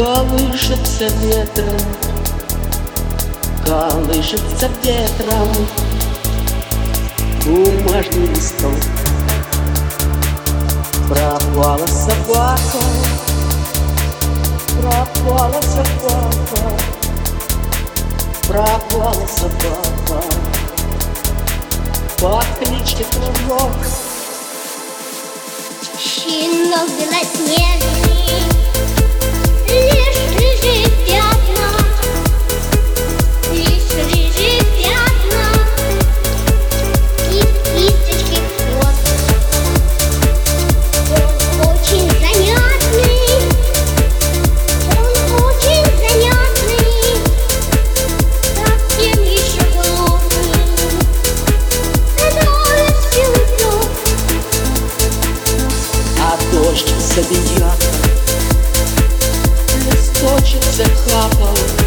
Колышется ветром, колышется ветром. Бумажный листок Пропала собака, пропала собака Пропала собака Под кличкой Кружок Щенок белоснежный дождь забияка Листочек закапал